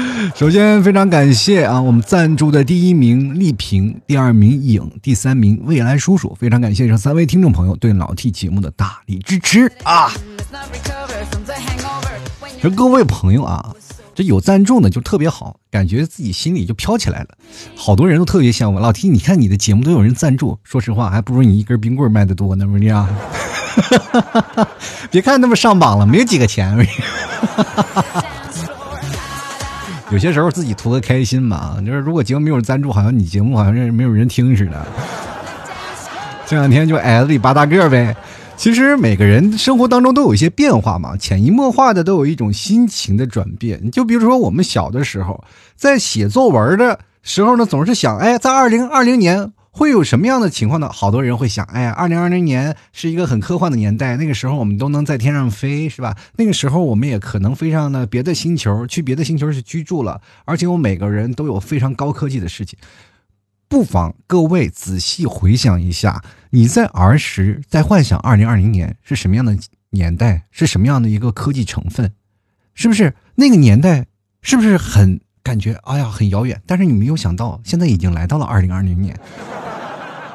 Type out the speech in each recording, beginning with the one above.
首先非常感谢啊，我们赞助的第一名丽萍，第二名影，第三名未来叔叔，非常感谢这三位听众朋友对老 T 节目的大力支持啊！这各位朋友啊。这有赞助呢，就特别好，感觉自己心里就飘起来了。好多人都特别羡慕老 T，你看你的节目都有人赞助，说实话还不如你一根冰棍卖的多呢，不是这样？别看那么上榜了，没有几个钱。哈哈哈哈有些时候自己图个开心嘛，就是如果节目没有人赞助，好像你节目好像是没有人听似的。这两天就矮子里拔大个呗。其实每个人生活当中都有一些变化嘛，潜移默化的都有一种心情的转变。就比如说我们小的时候，在写作文的时候呢，总是想，哎，在二零二零年会有什么样的情况呢？好多人会想，哎呀，二零二零年是一个很科幻的年代，那个时候我们都能在天上飞，是吧？那个时候我们也可能飞上了别的星球，去别的星球去居住了，而且我每个人都有非常高科技的事情。不妨各位仔细回想一下，你在儿时在幻想二零二零年是什么样的年代，是什么样的一个科技成分，是不是那个年代是不是很感觉哎呀很遥远？但是你没有想到，现在已经来到了二零二零年，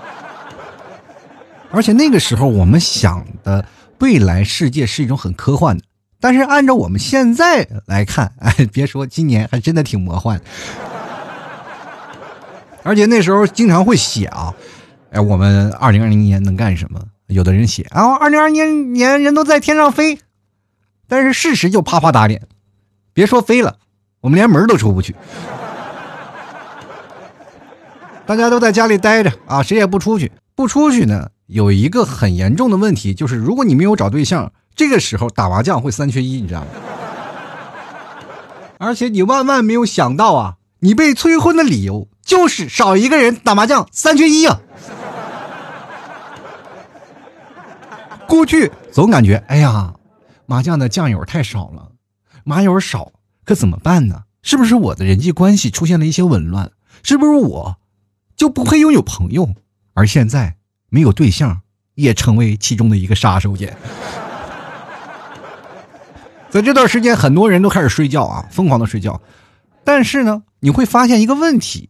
而且那个时候我们想的未来世界是一种很科幻的，但是按照我们现在来看，哎，别说今年还真的挺魔幻。而且那时候经常会写啊，哎，我们二零二零年能干什么？有的人写啊，二零二零年人都在天上飞，但是事实就啪啪打脸，别说飞了，我们连门都出不去，大家都在家里待着啊，谁也不出去。不出去呢，有一个很严重的问题，就是如果你没有找对象，这个时候打麻将会三缺一，你知道吗？而且你万万没有想到啊，你被催婚的理由。就是少一个人打麻将，三缺一啊！过去总感觉，哎呀，麻将的酱油太少了，麻友少，可怎么办呢？是不是我的人际关系出现了一些紊乱？是不是我就不配拥有朋友？而现在没有对象，也成为其中的一个杀手锏。在这段时间，很多人都开始睡觉啊，疯狂的睡觉，但是呢，你会发现一个问题。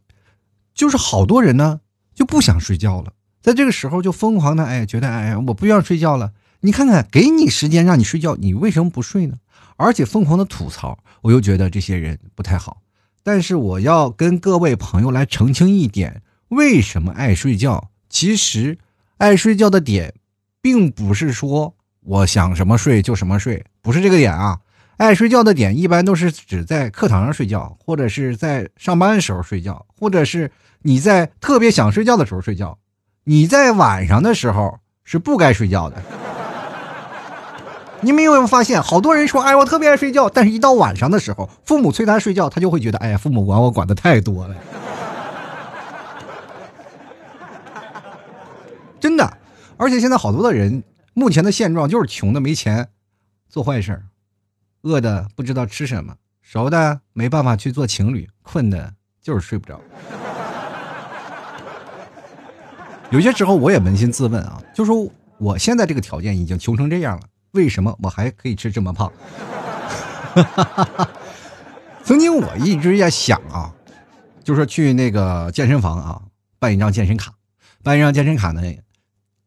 就是好多人呢就不想睡觉了，在这个时候就疯狂的哎，觉得哎，我不要睡觉了。你看看，给你时间让你睡觉，你为什么不睡呢？而且疯狂的吐槽，我又觉得这些人不太好。但是我要跟各位朋友来澄清一点：为什么爱睡觉？其实爱睡觉的点，并不是说我想什么睡就什么睡，不是这个点啊。爱睡觉的点一般都是指在课堂上睡觉，或者是在上班的时候睡觉，或者是你在特别想睡觉的时候睡觉。你在晚上的时候是不该睡觉的。你们有没有发现，好多人说：“哎，我特别爱睡觉。”但是，一到晚上的时候，父母催他睡觉，他就会觉得：“哎呀，父母管我管的太多了。”真的，而且现在好多的人，目前的现状就是穷的没钱，做坏事儿。饿的不知道吃什么，熟的没办法去做情侣，困的就是睡不着。有些时候我也扪心自问啊，就说我现在这个条件已经穷成这样了，为什么我还可以吃这么胖？曾经我一直在想啊，就说去那个健身房啊，办一张健身卡，办一张健身卡呢。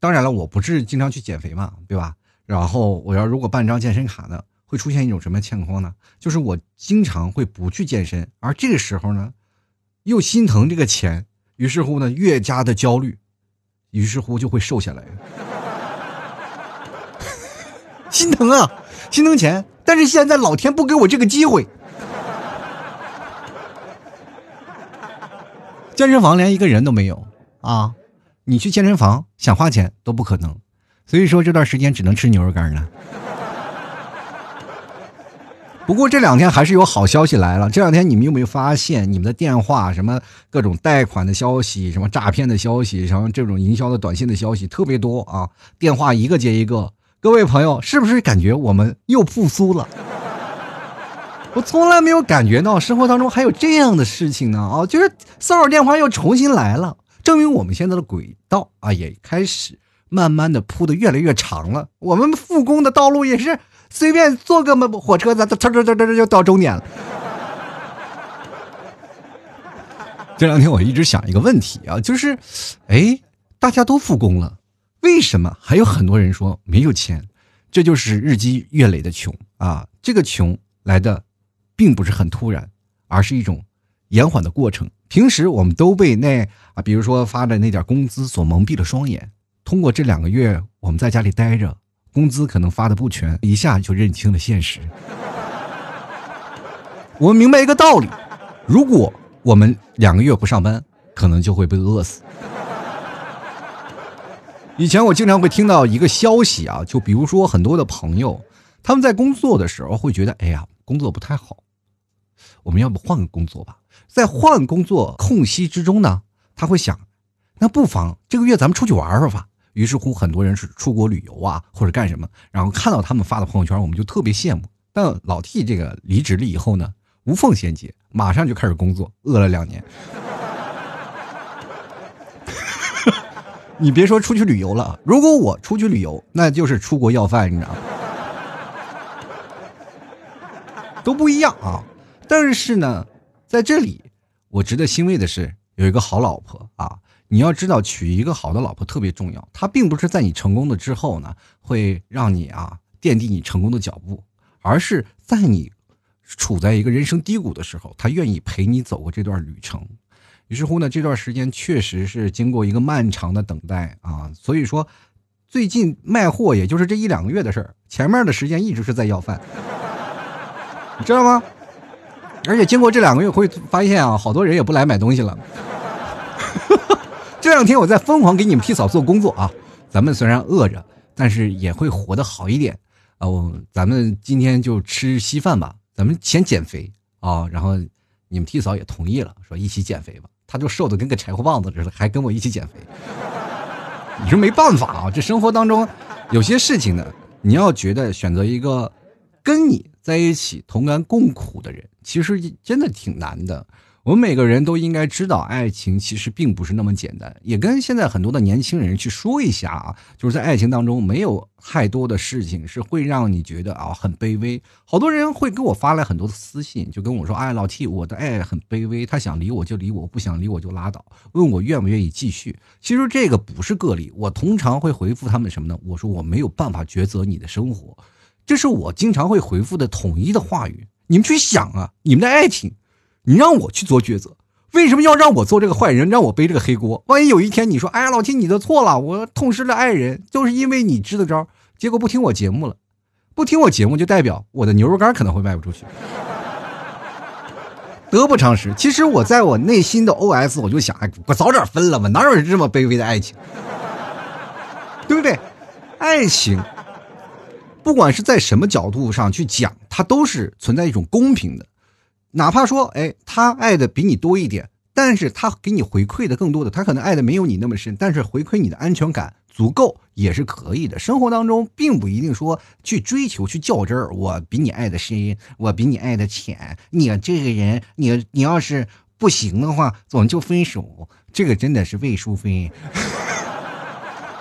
当然了，我不是经常去减肥嘛，对吧？然后我要如果办张健身卡呢？会出现一种什么情况呢？就是我经常会不去健身，而这个时候呢，又心疼这个钱，于是乎呢，越加的焦虑，于是乎就会瘦下来。心疼啊，心疼钱，但是现在老天不给我这个机会。健身房连一个人都没有啊！你去健身房想花钱都不可能，所以说这段时间只能吃牛肉干了。不过这两天还是有好消息来了。这两天你们有没有发现，你们的电话什么各种贷款的消息、什么诈骗的消息、什么这种营销的短信的消息特别多啊？电话一个接一个。各位朋友，是不是感觉我们又复苏了？我从来没有感觉到生活当中还有这样的事情呢啊！就是骚扰电话又重新来了，证明我们现在的轨道啊也开始慢慢的铺的越来越长了。我们复工的道路也是。随便坐个火车，咱嘚嘚嘚嘚就到终点了。这两天我一直想一个问题啊，就是，哎，大家都复工了，为什么还有很多人说没有钱？这就是日积月累的穷啊！这个穷来的，并不是很突然，而是一种延缓的过程。平时我们都被那啊，比如说发的那点工资所蒙蔽了双眼。通过这两个月我们在家里待着。工资可能发的不全，一下就认清了现实。我们明白一个道理：如果我们两个月不上班，可能就会被饿死。以前我经常会听到一个消息啊，就比如说很多的朋友，他们在工作的时候会觉得，哎呀，工作不太好，我们要不换个工作吧？在换工作空隙之中呢，他会想，那不妨这个月咱们出去玩玩吧。于是乎，很多人是出国旅游啊，或者干什么，然后看到他们发的朋友圈，我们就特别羡慕。但老 T 这个离职了以后呢，无缝衔接，马上就开始工作，饿了两年。你别说出去旅游了，如果我出去旅游，那就是出国要饭，你知道吗？都不一样啊。但是呢，在这里，我值得欣慰的是，有一个好老婆啊。你要知道，娶一个好的老婆特别重要。她并不是在你成功了之后呢，会让你啊奠定你成功的脚步，而是在你处在一个人生低谷的时候，她愿意陪你走过这段旅程。于是乎呢，这段时间确实是经过一个漫长的等待啊。所以说，最近卖货也就是这一两个月的事儿，前面的时间一直是在要饭，你知道吗？而且经过这两个月，会发现啊，好多人也不来买东西了。这两天我在疯狂给你们替嫂做工作啊！咱们虽然饿着，但是也会活得好一点啊！我咱们今天就吃稀饭吧，咱们先减肥啊！然后你们替嫂也同意了，说一起减肥吧。他就瘦的跟个柴火棒子似的，还跟我一起减肥。你说没办法啊，这生活当中有些事情呢，你要觉得选择一个跟你在一起同甘共苦的人，其实真的挺难的。我们每个人都应该知道，爱情其实并不是那么简单。也跟现在很多的年轻人去说一下啊，就是在爱情当中，没有太多的事情是会让你觉得啊很卑微。好多人会给我发来很多的私信，就跟我说：“哎，老 T，我的爱很卑微，他想离我就离我，不想离我就拉倒。”问我愿不愿意继续。其实这个不是个例，我通常会回复他们什么呢？我说我没有办法抉择你的生活，这是我经常会回复的统一的话语。你们去想啊，你们的爱情。你让我去做抉择，为什么要让我做这个坏人，让我背这个黑锅？万一有一天你说：“哎呀，老七，你的错了，我痛失了爱人，就是因为你支的招，结果不听我节目了，不听我节目就代表我的牛肉干可能会卖不出去，得不偿失。”其实我在我内心的 OS，我就想：哎，我早点分了吧，哪有人这么卑微的爱情？对不对？爱情，不管是在什么角度上去讲，它都是存在一种公平的。哪怕说，哎，他爱的比你多一点，但是他给你回馈的更多的，他可能爱的没有你那么深，但是回馈你的安全感足够也是可以的。生活当中并不一定说去追求去较真儿，我比你爱的深，我比你爱的浅，你这个人，你你要是不行的话，我们就分手。这个真的是魏淑芬，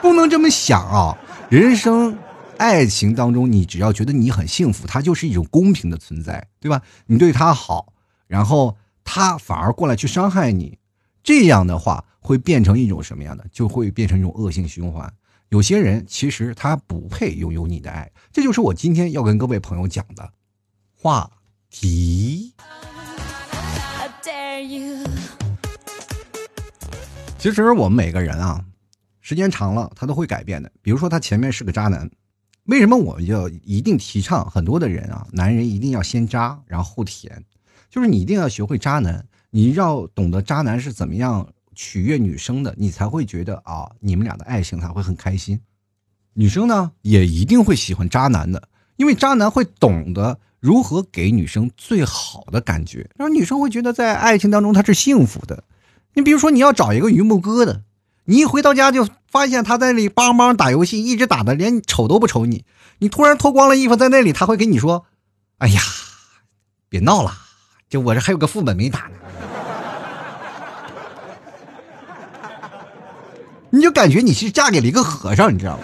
不能这么想啊，人生。爱情当中，你只要觉得你很幸福，它就是一种公平的存在，对吧？你对他好，然后他反而过来去伤害你，这样的话会变成一种什么样的？就会变成一种恶性循环。有些人其实他不配拥有你的爱，这就是我今天要跟各位朋友讲的话题。其实我们每个人啊，时间长了他都会改变的。比如说他前面是个渣男。为什么我们要一定提倡很多的人啊？男人一定要先渣，然后后甜，就是你一定要学会渣男，你要懂得渣男是怎么样取悦女生的，你才会觉得啊，你们俩的爱情才会很开心。女生呢，也一定会喜欢渣男的，因为渣男会懂得如何给女生最好的感觉，让女生会觉得在爱情当中她是幸福的。你比如说，你要找一个榆木疙瘩，你一回到家就发现他在那里邦邦打游戏，一直打的连瞅都不瞅你。你突然脱光了衣服在那里，他会跟你说：“哎呀，别闹了，就我这还有个副本没打呢。”你就感觉你是嫁给了一个和尚，你知道吗？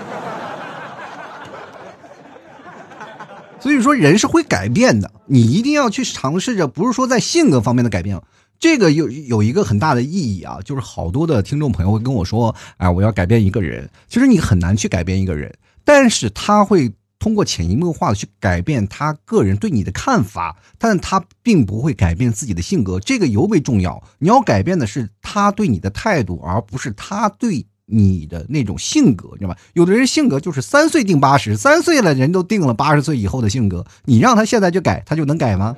所以说，人是会改变的，你一定要去尝试着，不是说在性格方面的改变。这个有有一个很大的意义啊，就是好多的听众朋友会跟我说：“哎，我要改变一个人。”其实你很难去改变一个人，但是他会通过潜移默化的去改变他个人对你的看法，但他并不会改变自己的性格，这个尤为重要。你要改变的是他对你的态度，而不是他对你的那种性格，你知道吧？有的人性格就是三岁定八十，三岁了人都定了八十岁以后的性格，你让他现在就改，他就能改吗？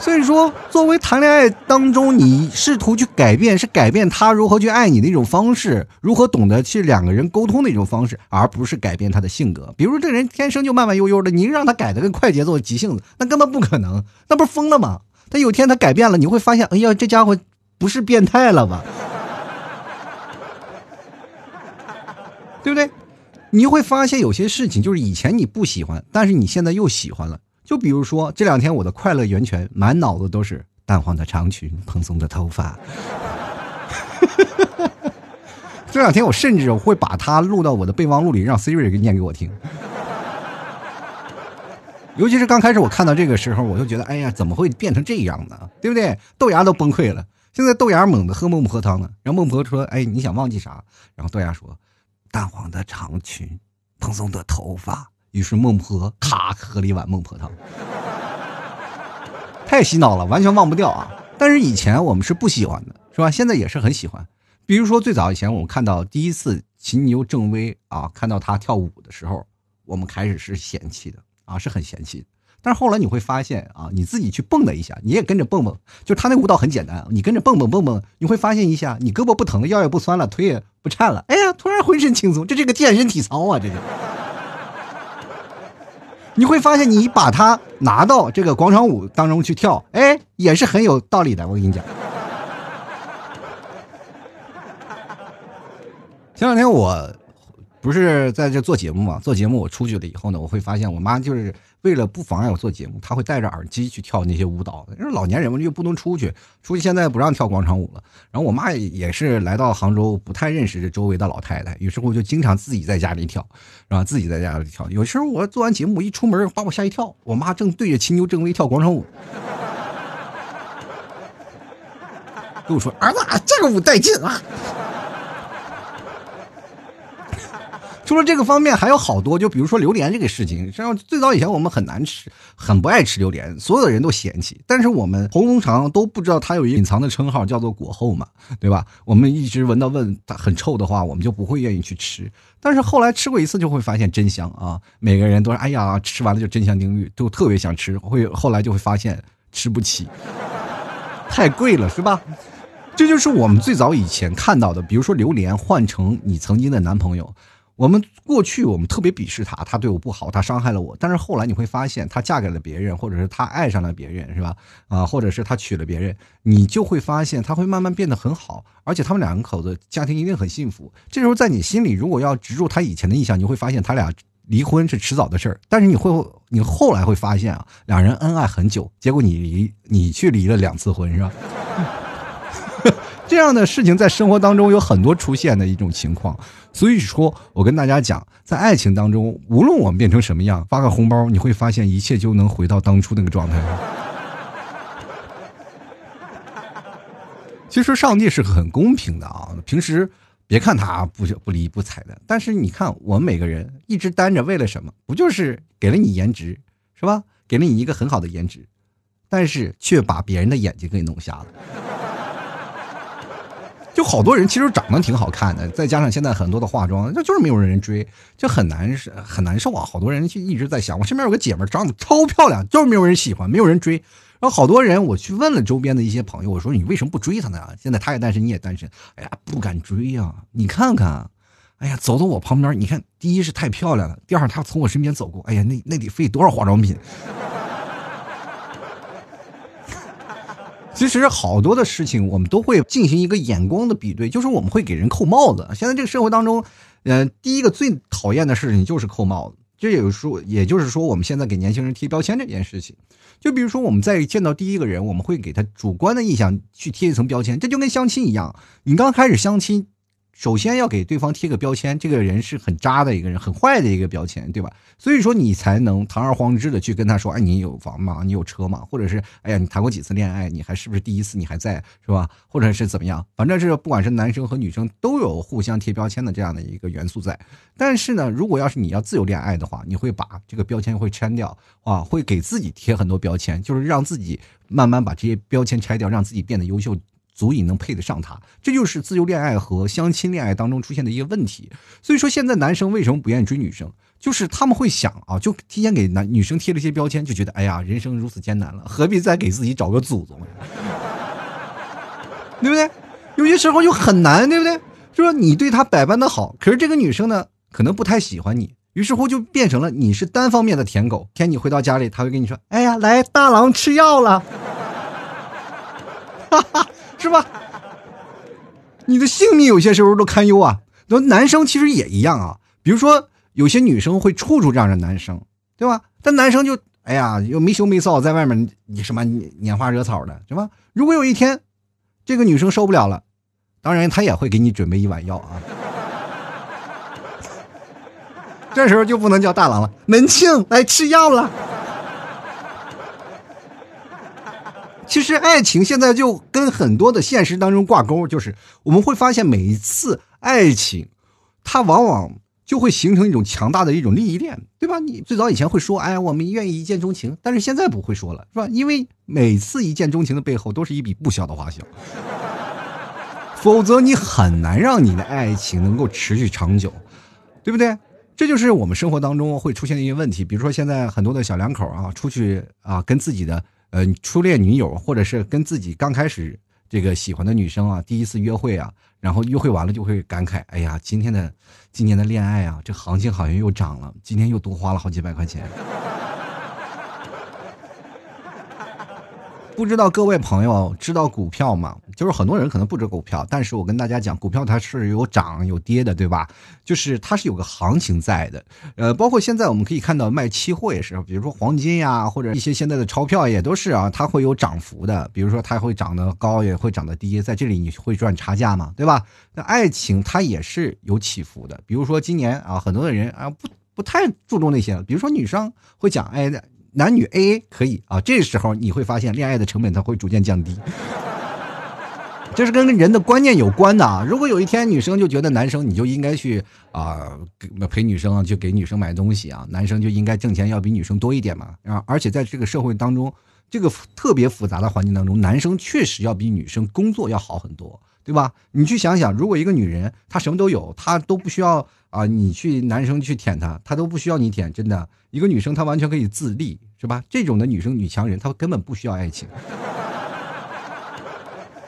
所以说，作为谈恋爱当中，你试图去改变，是改变他如何去爱你的一种方式，如何懂得去两个人沟通的一种方式，而不是改变他的性格。比如这人天生就慢慢悠悠的，你让他改的跟快节奏、急性子，那根本不可能，那不是疯了吗？他有天他改变了，你会发现，哎呀，这家伙不是变态了吧？对不对？你会发现有些事情就是以前你不喜欢，但是你现在又喜欢了。就比如说这两天我的快乐源泉满脑子都是淡黄的长裙、蓬松的头发。这两天我甚至会把它录到我的备忘录里，让 Siri 给念给我听。尤其是刚开始我看到这个时候，我就觉得，哎呀，怎么会变成这样呢？对不对？豆芽都崩溃了。现在豆芽猛的喝孟婆汤呢。然后孟婆说：“哎，你想忘记啥？”然后豆芽说：“淡黄的长裙，蓬松的头发。”于是孟婆咔喝了一碗孟婆汤，太洗脑了，完全忘不掉啊！但是以前我们是不喜欢的，是吧？现在也是很喜欢。比如说最早以前我们看到第一次秦牛正威啊，看到他跳舞的时候，我们开始是嫌弃的啊，是很嫌弃。但是后来你会发现啊，你自己去蹦了一下，你也跟着蹦蹦，就他那舞蹈很简单，你跟着蹦蹦蹦蹦，你会发现一下，你胳膊不疼，腰也不酸了，腿也不颤了，哎呀，突然浑身轻松，这是个健身体操啊，这是。你会发现，你把它拿到这个广场舞当中去跳，哎，也是很有道理的。我跟你讲，前两天我不是在这做节目嘛？做节目我出去了以后呢，我会发现我妈就是为了不妨碍我做节目，他会戴着耳机去跳那些舞蹈。因为老年人嘛，又不能出去，出去现在不让跳广场舞了。然后我妈也是来到杭州，不太认识这周围的老太太，有时候就经常自己在家里跳。然后自己在家里跳，有时候我做完节目一出门，把我吓一跳。我妈正对着秦牛正威跳广场舞，跟我说：“儿子，这个舞带劲啊！”除了这个方面，还有好多，就比如说榴莲这个事情。实际上，最早以前我们很难吃，很不爱吃榴莲，所有的人都嫌弃。但是我们红龙肠都不知道它有一个隐藏的称号，叫做果后嘛，对吧？我们一直闻到问它很臭的话，我们就不会愿意去吃。但是后来吃过一次，就会发现真香啊！每个人都说：“哎呀，吃完了就真香定律，都特别想吃。”会后来就会发现吃不起，太贵了，是吧？这就是我们最早以前看到的，比如说榴莲换成你曾经的男朋友。我们过去我们特别鄙视他，他对我不好，他伤害了我。但是后来你会发现，他嫁给了别人，或者是他爱上了别人，是吧？啊，或者是他娶了别人，你就会发现他会慢慢变得很好，而且他们两口子家庭一定很幸福。这时候在你心里，如果要植入他以前的印象，你会发现他俩离婚是迟早的事儿。但是你会，你后来会发现啊，两人恩爱很久，结果你离你去离了两次婚，是吧？这样的事情在生活当中有很多出现的一种情况，所以说我跟大家讲，在爱情当中，无论我们变成什么样，发个红包，你会发现一切就能回到当初那个状态。其实上帝是很公平的啊，平时别看他不不理不睬的，但是你看我们每个人一直单着，为了什么？不就是给了你颜值，是吧？给了你一个很好的颜值，但是却把别人的眼睛给弄瞎了。就好多人其实长得挺好看的，再加上现在很多的化妆，那就是没有人追，就很难很难受啊！好多人就一直在想，我身边有个姐们长得超漂亮，就是没有人喜欢，没有人追。然后好多人我去问了周边的一些朋友，我说你为什么不追她呢？现在她也单身，你也单身，哎呀，不敢追呀！你看看，哎呀，走到我旁边，你看，第一是太漂亮了，第二她从我身边走过，哎呀，那那得费多少化妆品？其实好多的事情，我们都会进行一个眼光的比对，就是我们会给人扣帽子。现在这个社会当中，呃，第一个最讨厌的事情就是扣帽子。这也说，也就是说，我们现在给年轻人贴标签这件事情，就比如说我们在见到第一个人，我们会给他主观的印象去贴一层标签，这就跟相亲一样，你刚开始相亲。首先要给对方贴个标签，这个人是很渣的一个人，很坏的一个标签，对吧？所以说你才能堂而皇之的去跟他说，哎，你有房吗？你有车吗？或者是，哎呀，你谈过几次恋爱？你还是不是第一次？你还在是吧？或者是怎么样？反正是不管是男生和女生都有互相贴标签的这样的一个元素在。但是呢，如果要是你要自由恋爱的话，你会把这个标签会拆掉啊，会给自己贴很多标签，就是让自己慢慢把这些标签拆掉，让自己变得优秀。足以能配得上他，这就是自由恋爱和相亲恋爱当中出现的一个问题。所以说，现在男生为什么不愿意追女生？就是他们会想啊，就提前给男女生贴了一些标签，就觉得哎呀，人生如此艰难了，何必再给自己找个祖宗？对不对？有些时候就很难，对不对？就说你对他百般的好，可是这个女生呢，可能不太喜欢你，于是乎就变成了你是单方面的舔狗。天，你回到家里，他会跟你说：“哎呀，来，大郎吃药了。”哈哈。是吧？你的性命有些时候都堪忧啊。那男生其实也一样啊。比如说，有些女生会处处这样的男生，对吧？但男生就哎呀，又没羞没臊，在外面你什么拈花惹草的，是吧？如果有一天这个女生受不了了，当然他也会给你准备一碗药啊。这时候就不能叫大郎了，门庆来吃药了。其实爱情现在就跟很多的现实当中挂钩，就是我们会发现每一次爱情，它往往就会形成一种强大的一种利益链，对吧？你最早以前会说，哎，我们愿意一见钟情，但是现在不会说了，是吧？因为每次一见钟情的背后都是一笔不小的花销，否则你很难让你的爱情能够持续长久，对不对？这就是我们生活当中会出现的一些问题，比如说现在很多的小两口啊，出去啊，跟自己的。呃，初恋女友，或者是跟自己刚开始这个喜欢的女生啊，第一次约会啊，然后约会完了就会感慨，哎呀，今天的今年的恋爱啊，这行情好像又涨了，今天又多花了好几百块钱。不知道各位朋友知道股票吗？就是很多人可能不知股票，但是我跟大家讲，股票它是有涨有跌的，对吧？就是它是有个行情在的。呃，包括现在我们可以看到卖期货也是，比如说黄金呀，或者一些现在的钞票也都是啊，它会有涨幅的。比如说它会涨得高，也会涨得低，在这里你会赚差价嘛，对吧？那爱情它也是有起伏的。比如说今年啊，很多的人啊不不太注重那些，比如说女生会讲，哎。男女 A A 可以啊，这时候你会发现恋爱的成本它会逐渐降低，这是跟人的观念有关的啊。如果有一天女生就觉得男生你就应该去啊陪女生啊，就给女生买东西啊，男生就应该挣钱要比女生多一点嘛啊。而且在这个社会当中，这个特别复杂的环境当中，男生确实要比女生工作要好很多，对吧？你去想想，如果一个女人她什么都有，她都不需要啊你去男生去舔她，她都不需要你舔，真的，一个女生她完全可以自立。是吧？这种的女生女强人，她根本不需要爱情。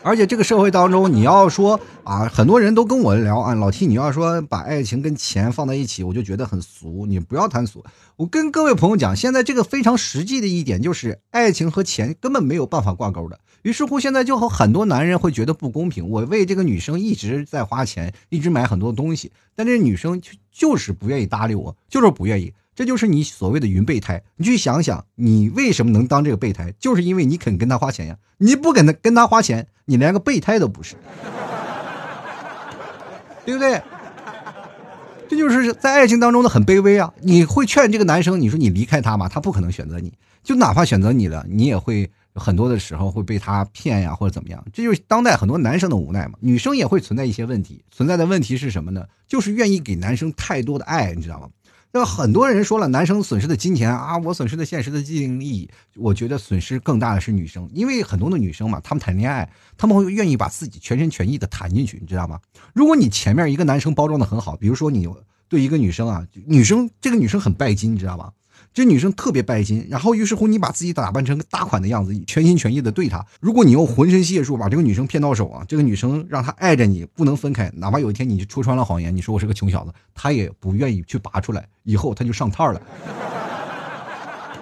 而且这个社会当中，你要说啊，很多人都跟我聊啊，老 T，你要说把爱情跟钱放在一起，我就觉得很俗。你不要谈俗。我跟各位朋友讲，现在这个非常实际的一点就是，爱情和钱根本没有办法挂钩的。于是乎，现在就和很多男人会觉得不公平。我为这个女生一直在花钱，一直买很多东西，但这女生就就是不愿意搭理我，就是不愿意。这就是你所谓的云备胎。你去想想，你为什么能当这个备胎？就是因为你肯跟他花钱呀。你不跟他跟他花钱，你连个备胎都不是，对不对？这就是在爱情当中的很卑微啊。你会劝这个男生，你说你离开他吗？他不可能选择你。就哪怕选择你了，你也会很多的时候会被他骗呀，或者怎么样。这就是当代很多男生的无奈嘛。女生也会存在一些问题，存在的问题是什么呢？就是愿意给男生太多的爱，你知道吗？那很多人说了，男生损失的金钱啊，我损失的现实的利益，我觉得损失更大的是女生，因为很多的女生嘛，她们谈恋爱，她们会愿意把自己全心全意的谈进去，你知道吗？如果你前面一个男生包装的很好，比如说你对一个女生啊，女生这个女生很拜金，你知道吗？这女生特别拜金，然后于是乎你把自己打扮成个大款的样子，全心全意的对她。如果你用浑身解数把这个女生骗到手啊，这个女生让她爱着你不能分开，哪怕有一天你戳穿了谎言，你说我是个穷小子，她也不愿意去拔出来，以后她就上套了。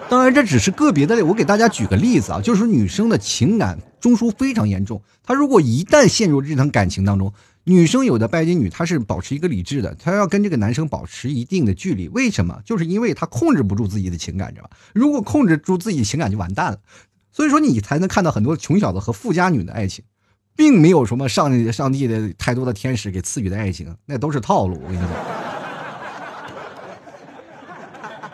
当然这只是个别的，我给大家举个例子啊，就是女生的情感中枢非常严重。他如果一旦陷入这层感情当中，女生有的拜金女她是保持一个理智的，她要跟这个男生保持一定的距离。为什么？就是因为她控制不住自己的情感，知道吧？如果控制住自己情感就完蛋了。所以说你才能看到很多穷小子和富家女的爱情，并没有什么上上帝的太多的天使给赐予的爱情，那都是套路。我跟你讲。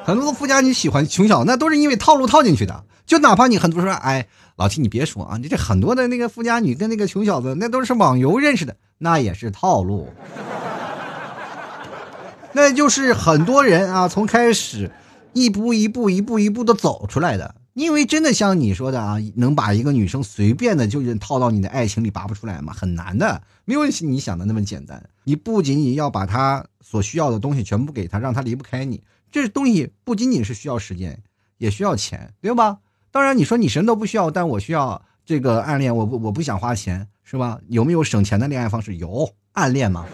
很多的富家女喜欢穷小子，那都是因为套路套进去的。就哪怕你很多说，哎，老七你别说啊，你这很多的那个富家女跟那个穷小子，那都是网游认识的，那也是套路。那就是很多人啊，从开始一步一步一步一步的走出来的。因为真的像你说的啊，能把一个女生随便的就套到你的爱情里拔不出来吗？很难的，没有你想的那么简单。你不仅仅要把她所需要的东西全部给她，让她离不开你。这东西不仅仅是需要时间，也需要钱，对吧？当然，你说你什么都不需要，但我需要这个暗恋，我不我不想花钱，是吧？有没有省钱的恋爱方式？有暗恋吗？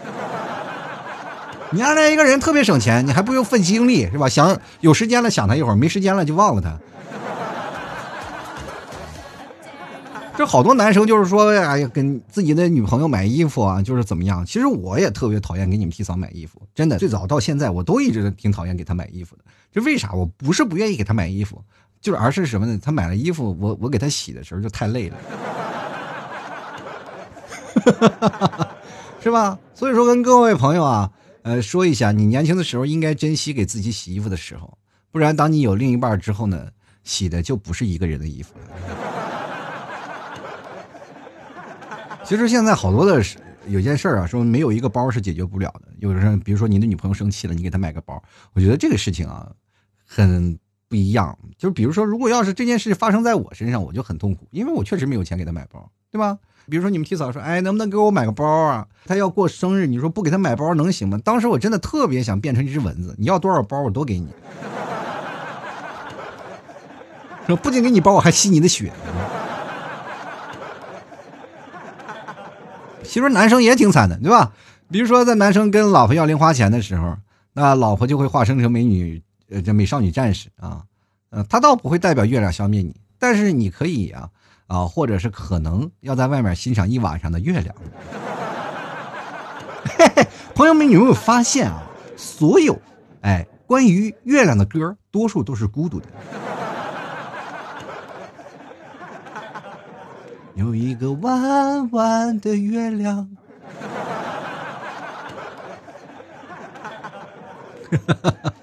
你暗恋一个人特别省钱，你还不用费精力，是吧？想有时间了想他一会儿，没时间了就忘了他。这好多男生就是说，哎呀，跟自己的女朋友买衣服啊，就是怎么样？其实我也特别讨厌给你们提嫂买衣服，真的，最早到现在，我都一直挺讨厌给她买衣服的。这为啥？我不是不愿意给她买衣服，就是而是什么呢？他买了衣服，我我给他洗的时候就太累了，是吧？所以说，跟各位朋友啊，呃，说一下，你年轻的时候应该珍惜给自己洗衣服的时候，不然当你有另一半之后呢，洗的就不是一个人的衣服了。其实现在好多的有件事啊，说没有一个包是解决不了的。有的人，比如说你的女朋友生气了，你给她买个包，我觉得这个事情啊，很不一样。就比如说，如果要是这件事发生在我身上，我就很痛苦，因为我确实没有钱给他买包，对吧？比如说你们提嫂说，哎，能不能给我买个包啊？他要过生日，你说不给他买包能行吗？当时我真的特别想变成一只蚊子，你要多少包我都给你，说不仅给你包，我还吸你的血。其实男生也挺惨的，对吧？比如说，在男生跟老婆要零花钱的时候，那老婆就会化身成美女，呃，这美少女战士啊，呃，他倒不会代表月亮消灭你，但是你可以啊，啊，或者是可能要在外面欣赏一晚上的月亮。嘿嘿，朋友们，你有没有发现啊？所有，哎，关于月亮的歌，多数都是孤独的。有一个弯弯的月亮，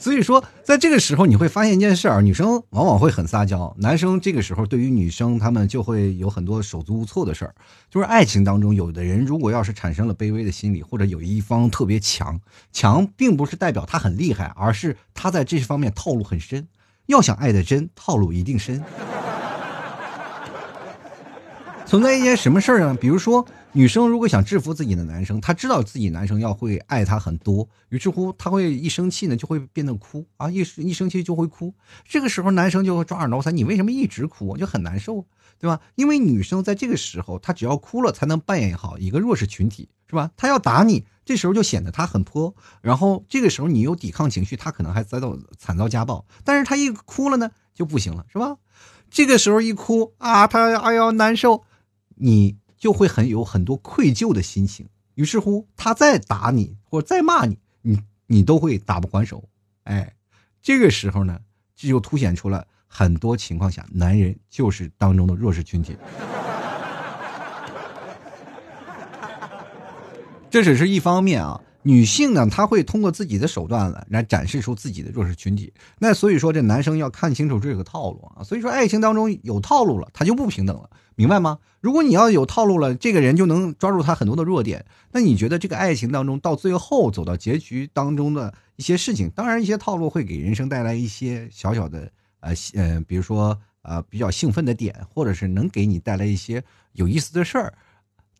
所以说，在这个时候你会发现一件事儿：女生往往会很撒娇，男生这个时候对于女生他们就会有很多手足无措的事儿。就是爱情当中，有的人如果要是产生了卑微的心理，或者有一方特别强，强并不是代表他很厉害，而是他在这方面套路很深。要想爱的真，套路一定深。存在一些什么事儿呢？比如说，女生如果想制服自己的男生，她知道自己男生要会爱她很多，于是乎，她会一生气呢，就会变得哭啊，一一生气就会哭。这个时候，男生就会抓耳挠腮，你为什么一直哭？就很难受，对吧？因为女生在这个时候，她只要哭了，才能扮演好一个弱势群体，是吧？她要打你，这时候就显得她很泼，然后这个时候你有抵抗情绪，她可能还遭到惨遭家暴。但是她一哭了呢，就不行了，是吧？这个时候一哭啊，她哎呦难受。你就会很有很多愧疚的心情，于是乎他再打你或者再骂你，你你都会打不还手。哎，这个时候呢，这就凸显出了很多情况下，男人就是当中的弱势群体。这只是一方面啊。女性呢，她会通过自己的手段来来展示出自己的弱势群体。那所以说，这男生要看清楚这个套路啊。所以说，爱情当中有套路了，他就不平等了，明白吗？如果你要有套路了，这个人就能抓住他很多的弱点。那你觉得这个爱情当中到最后走到结局当中的一些事情，当然一些套路会给人生带来一些小小的呃呃，比如说呃比较兴奋的点，或者是能给你带来一些有意思的事儿。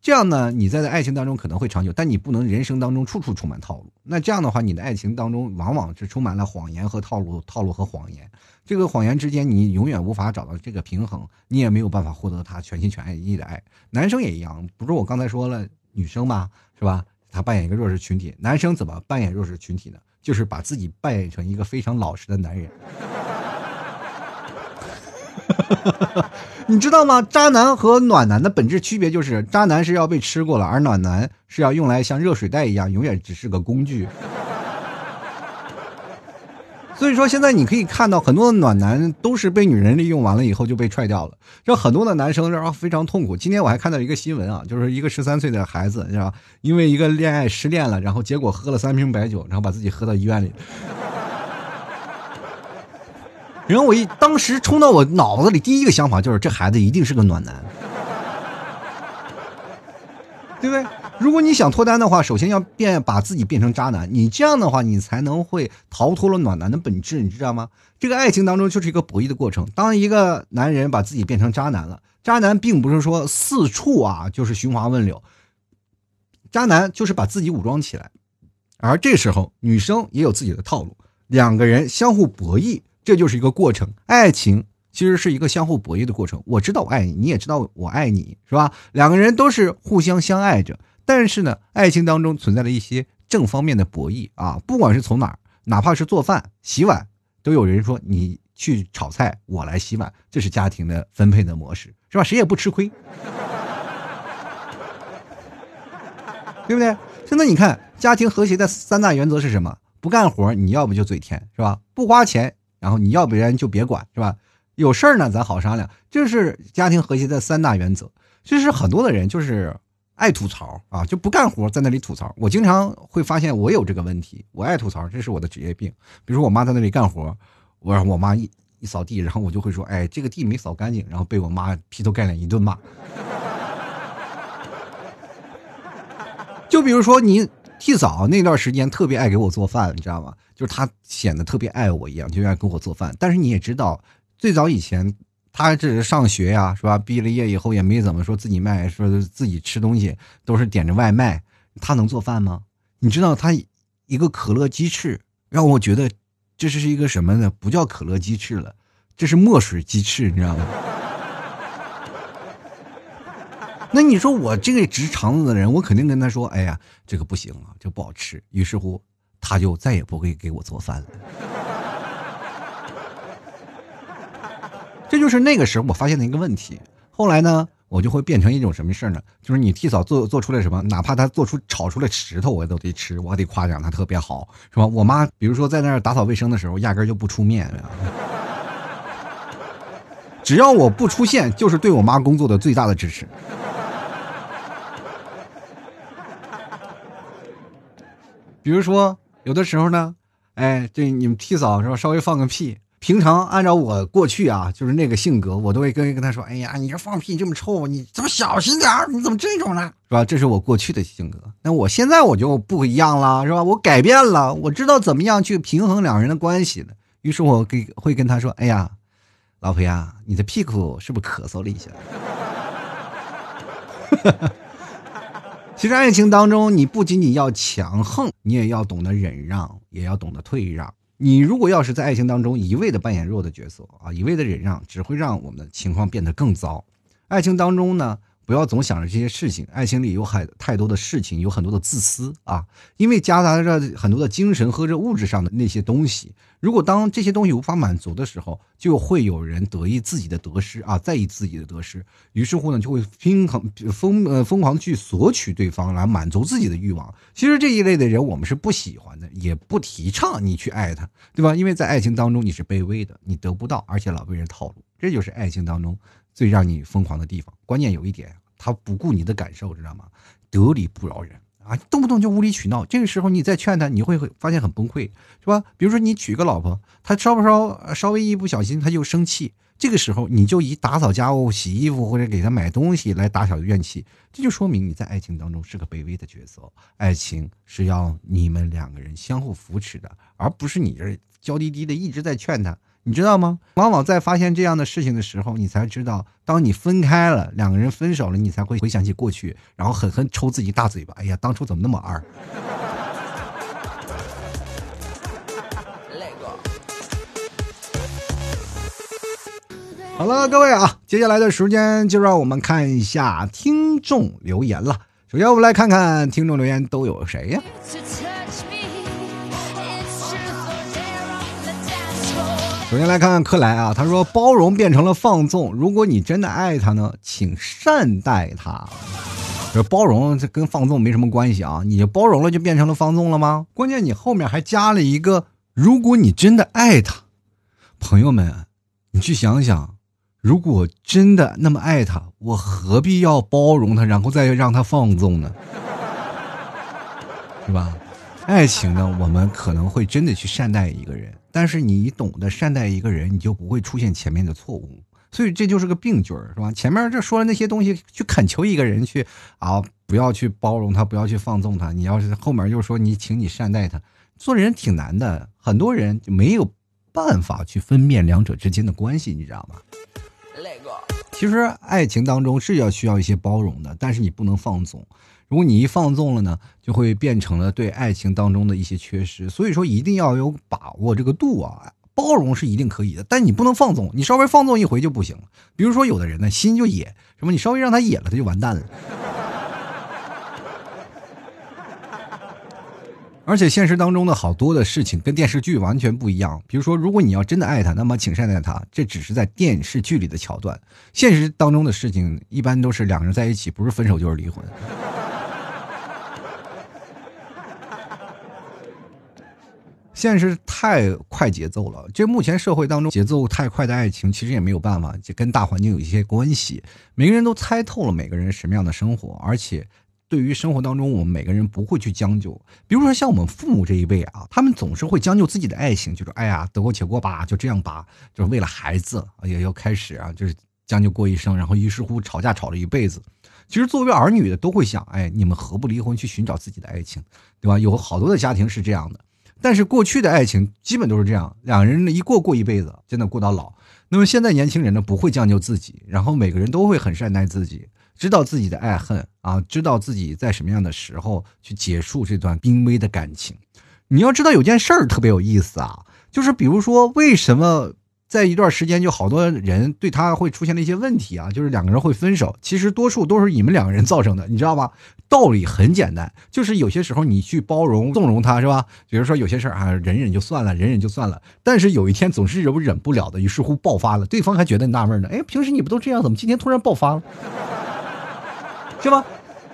这样呢，你在爱情当中可能会长久，但你不能人生当中处处充满套路。那这样的话，你的爱情当中往往是充满了谎言和套路，套路和谎言。这个谎言之间，你永远无法找到这个平衡，你也没有办法获得他全心全意的爱。男生也一样，不是我刚才说了，女生嘛，是吧？他扮演一个弱势群体，男生怎么扮演弱势群体呢？就是把自己扮演成一个非常老实的男人。你知道吗？渣男和暖男的本质区别就是，渣男是要被吃过了，而暖男是要用来像热水袋一样，永远只是个工具。所以说，现在你可以看到很多的暖男都是被女人利用完了以后就被踹掉了，让很多的男生然后非常痛苦。今天我还看到一个新闻啊，就是一个十三岁的孩子是吧，因为一个恋爱失恋了，然后结果喝了三瓶白酒，然后把自己喝到医院里。然后我一当时冲到我脑子里第一个想法就是这孩子一定是个暖男，对不对？如果你想脱单的话，首先要变把自己变成渣男，你这样的话你才能会逃脱了暖男的本质，你知道吗？这个爱情当中就是一个博弈的过程。当一个男人把自己变成渣男了，渣男并不是说四处啊就是寻花问柳，渣男就是把自己武装起来，而这时候女生也有自己的套路，两个人相互博弈。这就是一个过程，爱情其实是一个相互博弈的过程。我知道我爱你，你也知道我爱你，是吧？两个人都是互相相爱着，但是呢，爱情当中存在了一些正方面的博弈啊。不管是从哪儿，哪怕是做饭、洗碗，都有人说你去炒菜，我来洗碗，这是家庭的分配的模式，是吧？谁也不吃亏，对不对？现在你看，家庭和谐的三大原则是什么？不干活，你要不就嘴甜，是吧？不花钱。然后你要不然就别管，是吧？有事儿呢，咱好商量。这是家庭和谐的三大原则。其实很多的人就是爱吐槽啊，就不干活，在那里吐槽。我经常会发现我有这个问题，我爱吐槽，这是我的职业病。比如说我妈在那里干活，我让我妈一一扫地，然后我就会说：“哎，这个地没扫干净。”然后被我妈劈头盖脸一顿骂。就比如说你。替嫂那段时间特别爱给我做饭，你知道吗？就是她显得特别爱我一样，就愿意给我做饭。但是你也知道，最早以前她这是上学呀，是吧？毕了业以后也没怎么说自己卖，说自己吃东西都是点着外卖。她能做饭吗？你知道她一个可乐鸡翅，让我觉得这是一个什么呢？不叫可乐鸡翅了，这是墨水鸡翅，你知道吗？那你说我这个直肠子的人，我肯定跟他说：“哎呀，这个不行啊，这不好吃。”于是乎，他就再也不会给我做饭了。这就是那个时候我发现的一个问题。后来呢，我就会变成一种什么事呢？就是你替嫂做做出来什么，哪怕他做出炒出来石头，我都得吃，我得夸奖他特别好，是吧？我妈比如说在那儿打扫卫生的时候，压根就不出面。只要我不出现，就是对我妈工作的最大的支持。比如说，有的时候呢，哎，这你们替嫂是吧？稍微放个屁，平常按照我过去啊，就是那个性格，我都会跟跟他说：“哎呀，你这放屁这么臭，你怎么小心点你怎么这种呢？是吧？”这是我过去的性格。那我现在我就不一样了，是吧？我改变了，我知道怎么样去平衡两人的关系了。于是我给会跟他说：“哎呀，老婆呀，你的屁股是不是咳嗽了一下？” 其实爱情当中，你不仅仅要强横，你也要懂得忍让，也要懂得退让。你如果要是在爱情当中一味的扮演弱的角色啊，一味的忍让，只会让我们的情况变得更糟。爱情当中呢？不要总想着这些事情，爱情里有很太多的事情，有很多的自私啊，因为夹杂着很多的精神和这物质上的那些东西。如果当这些东西无法满足的时候，就会有人得意自己的得失啊，在意自己的得失，于是乎呢，就会疯狂疯呃疯狂去索取对方来满足自己的欲望。其实这一类的人我们是不喜欢的，也不提倡你去爱他，对吧？因为在爱情当中你是卑微的，你得不到，而且老被人套路，这就是爱情当中最让你疯狂的地方。关键有一点。他不顾你的感受，知道吗？得理不饶人啊！动不动就无理取闹，这个时候你再劝他，你会发现很崩溃，是吧？比如说你娶个老婆，他稍不稍稍微一不小心他就生气，这个时候你就以打扫家务、洗衣服或者给他买东西来打小怨气，这就说明你在爱情当中是个卑微的角色。爱情是要你们两个人相互扶持的，而不是你这娇滴滴的一直在劝他。你知道吗？往往在发现这样的事情的时候，你才知道，当你分开了，两个人分手了，你才会回想起过去，然后狠狠抽自己大嘴巴。哎呀，当初怎么那么二？好了，各位啊，接下来的时间就让我们看一下听众留言了。首先，我们来看看听众留言都有谁呀？首先来看看克莱啊，他说包容变成了放纵。如果你真的爱他呢，请善待他。这包容这跟放纵没什么关系啊，你包容了就变成了放纵了吗？关键你后面还加了一个，如果你真的爱他，朋友们，你去想想，如果真的那么爱他，我何必要包容他，然后再让他放纵呢？是吧？爱情呢，我们可能会真的去善待一个人，但是你懂得善待一个人，你就不会出现前面的错误。所以这就是个病句儿，是吧？前面这说的那些东西，去恳求一个人去啊，不要去包容他，不要去放纵他。你要是后面又说你，请你善待他，做人挺难的。很多人就没有办法去分辨两者之间的关系，你知道吗？其实爱情当中是要需要一些包容的，但是你不能放纵。如果你一放纵了呢，就会变成了对爱情当中的一些缺失。所以说一定要有把握这个度啊。包容是一定可以的，但你不能放纵，你稍微放纵一回就不行了。比如说，有的人呢心就野，什么你稍微让他野了，他就完蛋了。而且现实当中的好多的事情跟电视剧完全不一样。比如说，如果你要真的爱他，那么请善待他，这只是在电视剧里的桥段。现实当中的事情一般都是两个人在一起，不是分手就是离婚。现实太快节奏了，这目前社会当中节奏太快的爱情，其实也没有办法，就跟大环境有一些关系。每个人都猜透了每个人什么样的生活，而且对于生活当中，我们每个人不会去将就。比如说像我们父母这一辈啊，他们总是会将就自己的爱情，就是哎呀得过且过吧，就这样吧，就是为了孩子也要开始啊，就是将就过一生，然后于是乎吵架吵了一辈子。其实作为儿女的都会想，哎，你们何不离婚去寻找自己的爱情，对吧？有好多的家庭是这样的。但是过去的爱情基本都是这样，两人一过过一辈子，真的过到老。那么现在年轻人呢，不会将就自己，然后每个人都会很善待自己，知道自己的爱恨啊，知道自己在什么样的时候去结束这段濒危的感情。你要知道有件事儿特别有意思啊，就是比如说为什么。在一段时间，就好多人对他会出现了一些问题啊，就是两个人会分手。其实多数都是你们两个人造成的，你知道吧？道理很简单，就是有些时候你去包容、纵容他，是吧？比如说有些事儿啊，忍忍就算了，忍忍就算了。但是有一天总是忍忍不了的，于是乎爆发了。对方还觉得纳闷呢，哎，平时你不都这样，怎么今天突然爆发了？是吧？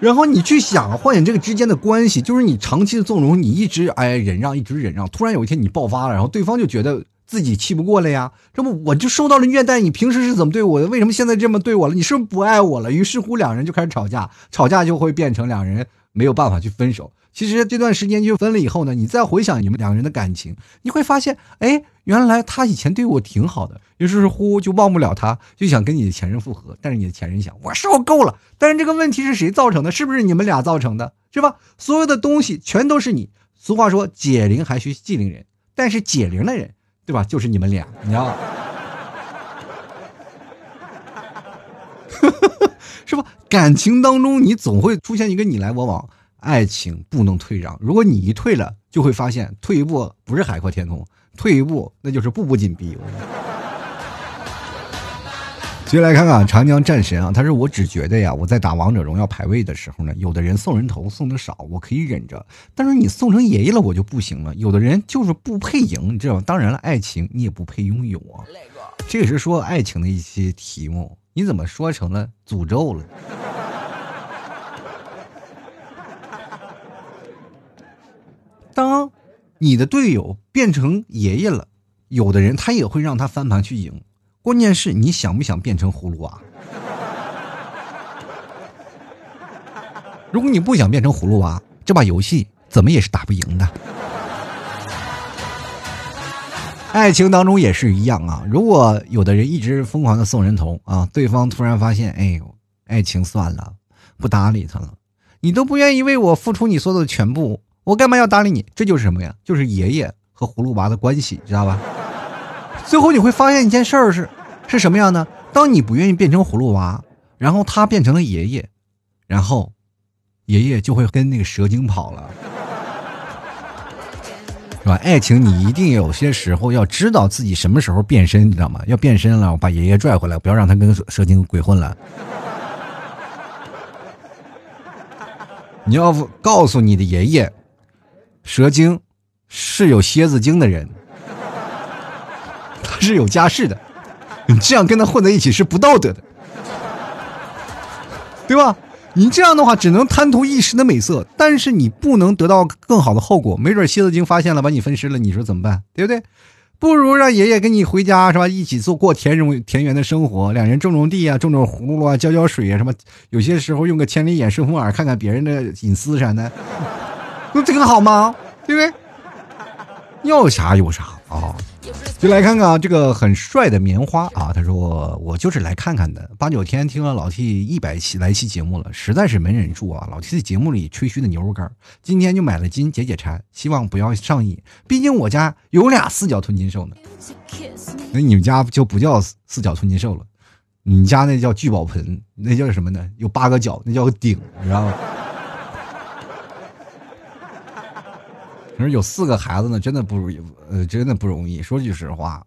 然后你去想，幻想这个之间的关系，就是你长期的纵容，你一直哎忍让，一直忍让，突然有一天你爆发了，然后对方就觉得。自己气不过了呀，这不我就受到了虐待。你平时是怎么对我的？为什么现在这么对我了？你是不是不爱我了？于是乎，两人就开始吵架，吵架就会变成两人没有办法去分手。其实这段时间就分了以后呢，你再回想你们两个人的感情，你会发现，哎，原来他以前对我挺好的。于是乎就忘不了他，就想跟你的前任复合。但是你的前任想，我受够了。但是这个问题是谁造成的？是不是你们俩造成的？是吧？所有的东西全都是你。俗话说，解铃还须系铃人，但是解铃的人。对吧？就是你们俩，你知道，是吧？感情当中，你总会出现一个你来我往，爱情不能退让。如果你一退了，就会发现退一步不是海阔天空，退一步那就是步步紧逼。接下来看看长江战神啊，他说我只觉得呀，我在打王者荣耀排位的时候呢，有的人送人头送的少，我可以忍着；但是你送成爷爷了，我就不行了。有的人就是不配赢，你知道吗？当然了，爱情你也不配拥有啊。这也是说爱情的一些题目，你怎么说成了诅咒了？当你的队友变成爷爷了，有的人他也会让他翻盘去赢。关键是你想不想变成葫芦娃？如果你不想变成葫芦娃，这把游戏怎么也是打不赢的。爱情当中也是一样啊！如果有的人一直疯狂的送人头啊，对方突然发现，哎呦，爱情算了，不搭理他了，你都不愿意为我付出你所有的全部，我干嘛要搭理你？这就是什么呀？就是爷爷和葫芦娃的关系，知道吧？最后你会发现一件事儿是，是什么样呢？当你不愿意变成葫芦娃，然后他变成了爷爷，然后，爷爷就会跟那个蛇精跑了，是吧？爱情你一定有些时候要知道自己什么时候变身，你知道吗？要变身了，我把爷爷拽回来，不要让他跟蛇精鬼混了。你要告诉你的爷爷，蛇精是有蝎子精的人。是有家室的，你这样跟他混在一起是不道德的，对吧？你这样的话只能贪图一时的美色，但是你不能得到更好的后果。没准蝎子精发现了，把你分尸了，你说怎么办？对不对？不如让爷爷跟你回家是吧？一起做过田荣田园的生活，两人种种地啊，种种葫芦啊，浇浇水啊，什么？有些时候用个千里眼、顺风耳看看别人的隐私啥的，那这个好吗？对不对？要啥有啥啊！就来看看啊，这个很帅的棉花啊，他说我就是来看看的。八九天听了老 T 一百期来期节目了，实在是没忍住啊。老 T 的节目里吹嘘的牛肉干，今天就买了斤解解馋，希望不要上瘾。毕竟我家有俩四脚吞金兽呢。那你们家就不叫四脚吞金兽了，你家那叫聚宝盆，那叫什么呢？有八个角，那叫个顶，知道吗？可是有四个孩子呢，真的不容易，呃，真的不容易。说句实话，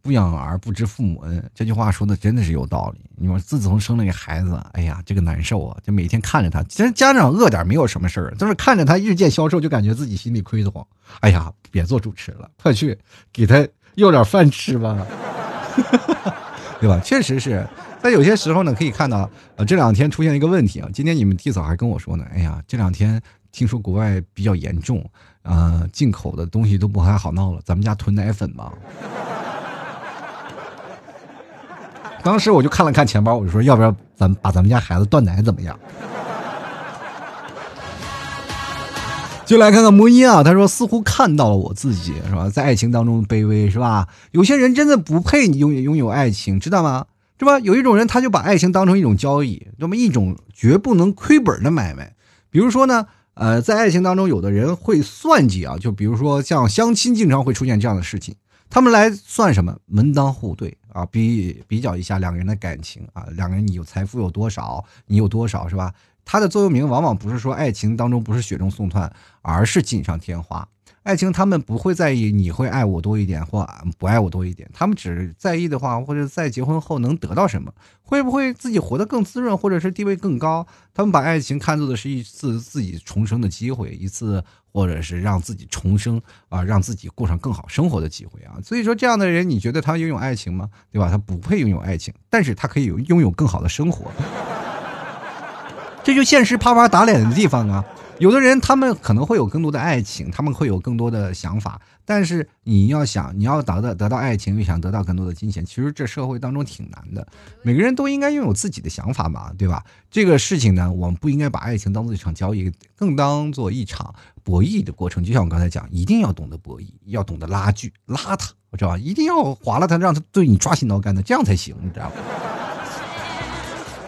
不养儿不知父母恩，这句话说的真的是有道理。你说自从生了个孩子，哎呀，这个难受啊！就每天看着他，其实家长饿点没有什么事儿，但是看着他日渐消瘦，就感觉自己心里亏得慌。哎呀，别做主持了，快去给他要点饭吃吧，对吧？确实是在有些时候呢，可以看到，呃，这两天出现一个问题啊。今天你们弟嫂还跟我说呢，哎呀，这两天听说国外比较严重。啊，进口的东西都不太好闹了，咱们家囤奶粉吧。当时我就看了看钱包，我就说，要不要咱把咱们家孩子断奶怎么样？就来看看魔音啊，他说似乎看到了我自己，是吧？在爱情当中卑微，是吧？有些人真的不配拥有拥有爱情，知道吗？是吧？有一种人，他就把爱情当成一种交易，那么一种绝不能亏本的买卖。比如说呢？呃，在爱情当中，有的人会算计啊，就比如说像相亲，经常会出现这样的事情。他们来算什么？门当户对啊，比比较一下两个人的感情啊，两个人你有财富有多少，你有多少是吧？它的座右铭往往不是说爱情当中不是雪中送炭，而是锦上添花。爱情他们不会在意你会爱我多一点或不爱我多一点，他们只在意的话，或者在结婚后能得到什么，会不会自己活得更滋润，或者是地位更高？他们把爱情看作的是一次自己重生的机会，一次或者是让自己重生啊，让自己过上更好生活的机会啊。所以说，这样的人，你觉得他拥有爱情吗？对吧？他不配拥有爱情，但是他可以有拥有更好的生活。这就现实啪啪打脸的地方啊！有的人他们可能会有更多的爱情，他们会有更多的想法，但是你要想你要得到得到爱情，又想得到更多的金钱，其实这社会当中挺难的。每个人都应该拥有自己的想法嘛，对吧？这个事情呢，我们不应该把爱情当做一场交易，更当做一场博弈的过程。就像我刚才讲，一定要懂得博弈，要懂得拉锯拉他，知道吧？一定要划了他，让他对你抓心挠肝的，这样才行，你知道吗？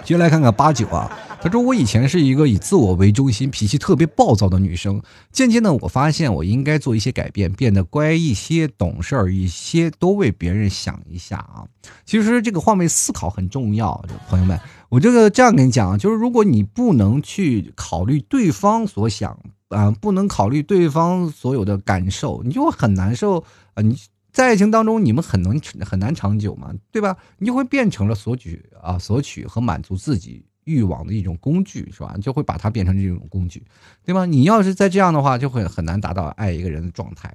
接下来看看八九啊。他说：“我以前是一个以自我为中心、脾气特别暴躁的女生。渐渐的，我发现我应该做一些改变，变得乖一些、懂事儿一些，多为别人想一下啊。其实这个换位思考很重要，朋友们。我这个这样跟你讲，就是如果你不能去考虑对方所想啊，不能考虑对方所有的感受，你就很难受啊。你在爱情当中，你们很能很难长久嘛，对吧？你就会变成了索取啊，索取和满足自己。”欲望的一种工具是吧？就会把它变成这种工具，对吧？你要是再这样的话，就会很难达到爱一个人的状态，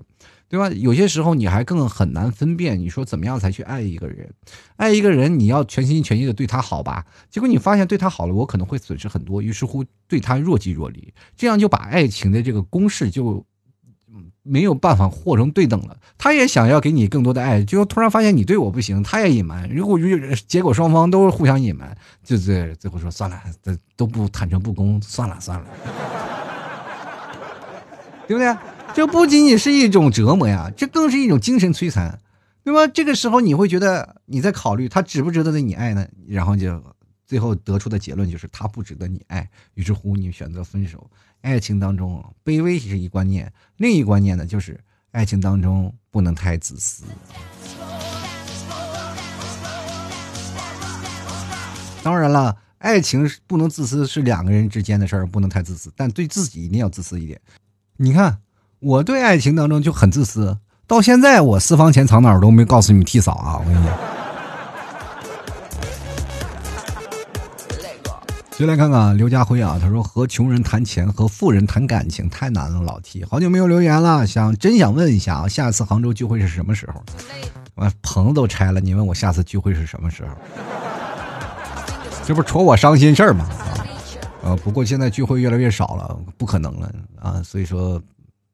对吧？有些时候你还更很难分辨，你说怎么样才去爱一个人？爱一个人，你要全心全意的对他好吧？结果你发现对他好了，我可能会损失很多，于是乎对他若即若离，这样就把爱情的这个公式就。没有办法和成对等了，他也想要给你更多的爱，就突然发现你对我不行，他也隐瞒，如果结果双方都是互相隐瞒，就是最后说算了，这都不坦诚不公，算了算了，对不对？这不仅仅是一种折磨呀，这更是一种精神摧残，对吧？这个时候你会觉得你在考虑他值不值得你爱呢？然后就最后得出的结论就是他不值得你爱，于是乎你选择分手。爱情当中，卑微是一观念，另一观念呢，就是爱情当中不能太自私。当然了，爱情不能自私，是两个人之间的事儿，不能太自私，但对自己一定要自私一点。你看，我对爱情当中就很自私，到现在我私房钱藏哪儿都没告诉你们替嫂啊，我跟你讲。就来看看刘家辉啊，他说和穷人谈钱，和富人谈感情太难了。老 T，好久没有留言了，想真想问一下啊，下次杭州聚会是什么时候？完棚子都拆了，你问我下次聚会是什么时候？这不戳我伤心事儿吗？啊，呃，不过现在聚会越来越少了，不可能了啊，所以说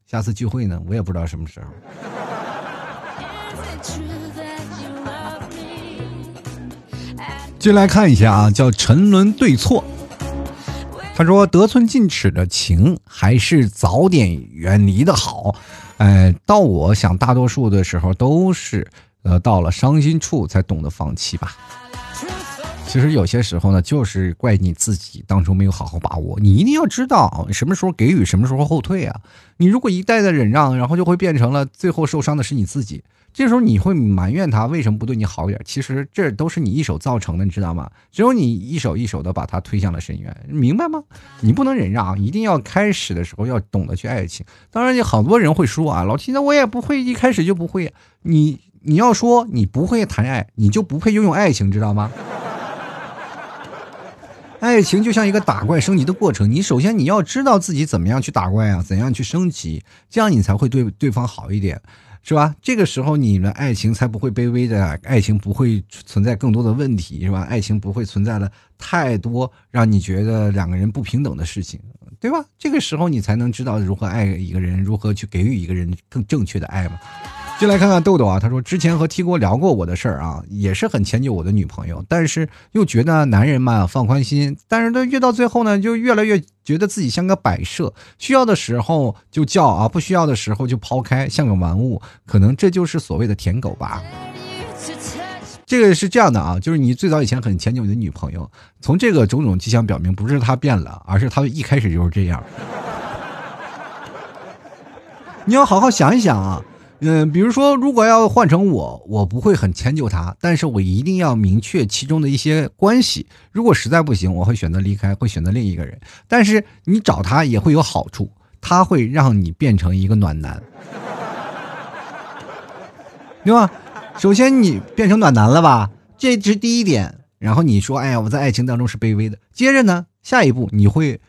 下次聚会呢，我也不知道什么时候。进来看一下啊，叫沉沦对错。他说：“得寸进尺的情，还是早点远离的好。”哎，到我想，大多数的时候都是，呃，到了伤心处才懂得放弃吧。其实有些时候呢，就是怪你自己当初没有好好把握。你一定要知道什么时候给予，什么时候后退啊！你如果一再的忍让，然后就会变成了最后受伤的是你自己。这时候你会埋怨他为什么不对你好一点？其实这都是你一手造成的，你知道吗？只有你一手一手的把他推向了深渊，明白吗？你不能忍让，一定要开始的时候要懂得去爱情。当然，有好多人会说啊，老七，那我也不会，一开始就不会。你你要说你不会谈恋爱，你就不配拥有爱情，知道吗？爱情就像一个打怪升级的过程，你首先你要知道自己怎么样去打怪啊，怎样去升级，这样你才会对对方好一点。是吧？这个时候你们爱情才不会卑微的，爱情不会存在更多的问题，是吧？爱情不会存在了太多让你觉得两个人不平等的事情，对吧？这个时候你才能知道如何爱一个人，如何去给予一个人更正确的爱嘛。进来看看豆豆啊，他说之前和 T 哥聊过我的事儿啊，也是很迁就我的女朋友，但是又觉得男人嘛放宽心，但是他越到最后呢，就越来越觉得自己像个摆设，需要的时候就叫啊，不需要的时候就抛开，像个玩物，可能这就是所谓的舔狗吧。这个是这样的啊，就是你最早以前很迁就你的女朋友，从这个种种迹象表明，不是她变了，而是她一开始就是这样。你要好好想一想啊。嗯，比如说，如果要换成我，我不会很迁就他，但是我一定要明确其中的一些关系。如果实在不行，我会选择离开，会选择另一个人。但是你找他也会有好处，他会让你变成一个暖男，对吧？首先你变成暖男了吧，这是第一点。然后你说，哎呀，我在爱情当中是卑微的。接着呢，下一步你会